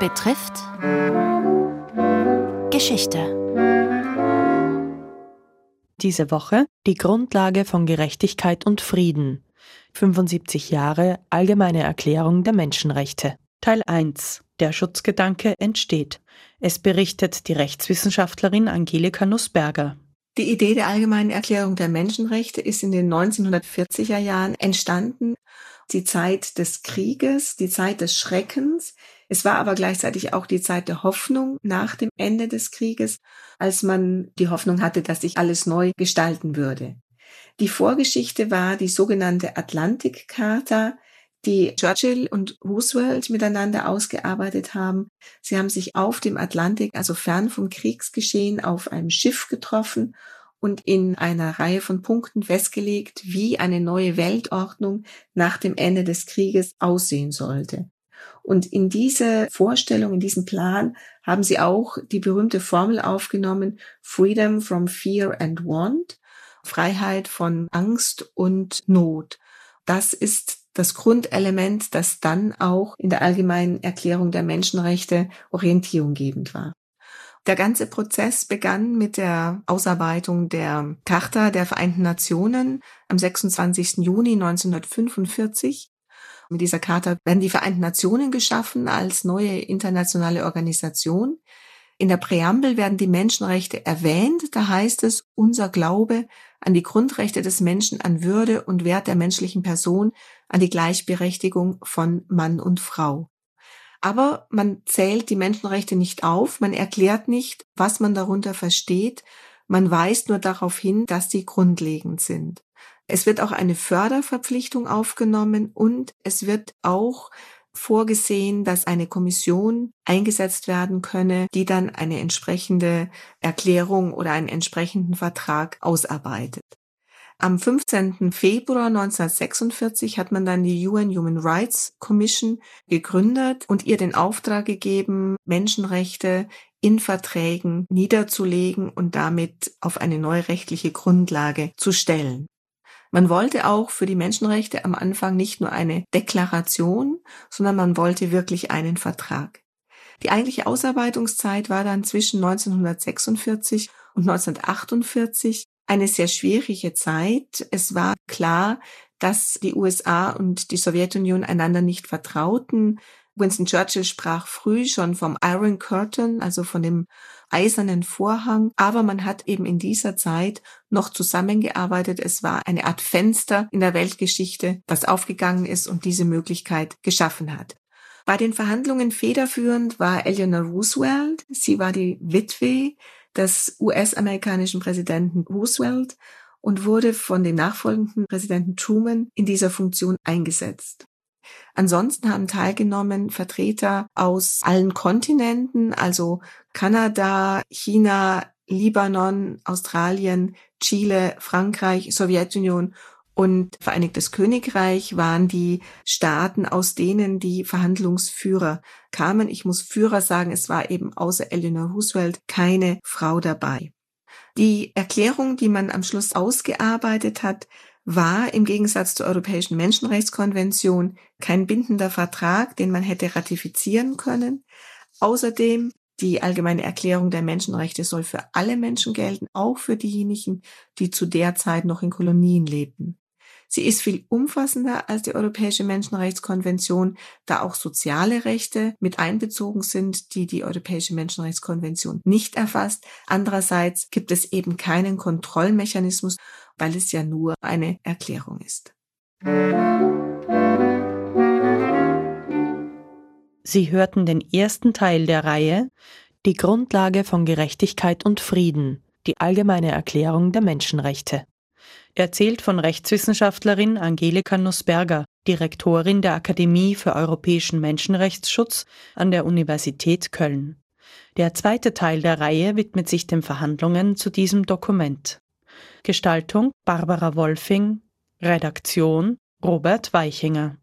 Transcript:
betrifft Geschichte. Diese Woche die Grundlage von Gerechtigkeit und Frieden. 75 Jahre Allgemeine Erklärung der Menschenrechte. Teil 1. Der Schutzgedanke entsteht. Es berichtet die Rechtswissenschaftlerin Angelika Nussberger. Die Idee der Allgemeinen Erklärung der Menschenrechte ist in den 1940er Jahren entstanden. Die Zeit des Krieges, die Zeit des Schreckens. Es war aber gleichzeitig auch die Zeit der Hoffnung nach dem Ende des Krieges, als man die Hoffnung hatte, dass sich alles neu gestalten würde. Die Vorgeschichte war die sogenannte Atlantikcharta, die Churchill und Roosevelt miteinander ausgearbeitet haben. Sie haben sich auf dem Atlantik, also fern vom Kriegsgeschehen, auf einem Schiff getroffen und in einer Reihe von Punkten festgelegt, wie eine neue Weltordnung nach dem Ende des Krieges aussehen sollte. Und in diese Vorstellung, in diesen Plan haben sie auch die berühmte Formel aufgenommen, Freedom from Fear and Want, Freiheit von Angst und Not. Das ist das Grundelement, das dann auch in der allgemeinen Erklärung der Menschenrechte orientierunggebend war. Der ganze Prozess begann mit der Ausarbeitung der Charta der Vereinten Nationen am 26. Juni 1945. Mit dieser Charta werden die Vereinten Nationen geschaffen als neue internationale Organisation. In der Präambel werden die Menschenrechte erwähnt. Da heißt es, unser Glaube an die Grundrechte des Menschen, an Würde und Wert der menschlichen Person, an die Gleichberechtigung von Mann und Frau. Aber man zählt die Menschenrechte nicht auf, man erklärt nicht, was man darunter versteht, man weist nur darauf hin, dass sie grundlegend sind. Es wird auch eine Förderverpflichtung aufgenommen und es wird auch vorgesehen, dass eine Kommission eingesetzt werden könne, die dann eine entsprechende Erklärung oder einen entsprechenden Vertrag ausarbeitet. Am 15. Februar 1946 hat man dann die UN Human Rights Commission gegründet und ihr den Auftrag gegeben, Menschenrechte in Verträgen niederzulegen und damit auf eine neue rechtliche Grundlage zu stellen. Man wollte auch für die Menschenrechte am Anfang nicht nur eine Deklaration, sondern man wollte wirklich einen Vertrag. Die eigentliche Ausarbeitungszeit war dann zwischen 1946 und 1948 eine sehr schwierige Zeit. Es war klar, dass die USA und die Sowjetunion einander nicht vertrauten. Winston Churchill sprach früh schon vom Iron Curtain, also von dem eisernen Vorhang, aber man hat eben in dieser Zeit noch zusammengearbeitet. Es war eine Art Fenster in der Weltgeschichte, das aufgegangen ist und diese Möglichkeit geschaffen hat. Bei den Verhandlungen federführend war Eleanor Roosevelt. Sie war die Witwe des US-amerikanischen Präsidenten Roosevelt und wurde von dem nachfolgenden Präsidenten Truman in dieser Funktion eingesetzt. Ansonsten haben teilgenommen Vertreter aus allen Kontinenten, also Kanada, China, Libanon, Australien, Chile, Frankreich, Sowjetunion und Vereinigtes Königreich waren die Staaten, aus denen die Verhandlungsführer kamen. Ich muss Führer sagen, es war eben außer Eleanor Roosevelt keine Frau dabei. Die Erklärung, die man am Schluss ausgearbeitet hat, war im Gegensatz zur Europäischen Menschenrechtskonvention kein bindender Vertrag, den man hätte ratifizieren können. Außerdem die allgemeine Erklärung der Menschenrechte soll für alle Menschen gelten, auch für diejenigen, die zu der Zeit noch in Kolonien lebten. Sie ist viel umfassender als die Europäische Menschenrechtskonvention, da auch soziale Rechte mit einbezogen sind, die die Europäische Menschenrechtskonvention nicht erfasst. Andererseits gibt es eben keinen Kontrollmechanismus, weil es ja nur eine Erklärung ist. Sie hörten den ersten Teil der Reihe Die Grundlage von Gerechtigkeit und Frieden, die allgemeine Erklärung der Menschenrechte. Erzählt von Rechtswissenschaftlerin Angelika Nussberger, Direktorin der Akademie für europäischen Menschenrechtsschutz an der Universität Köln. Der zweite Teil der Reihe widmet sich den Verhandlungen zu diesem Dokument. Gestaltung Barbara Wolfing, Redaktion Robert Weichinger.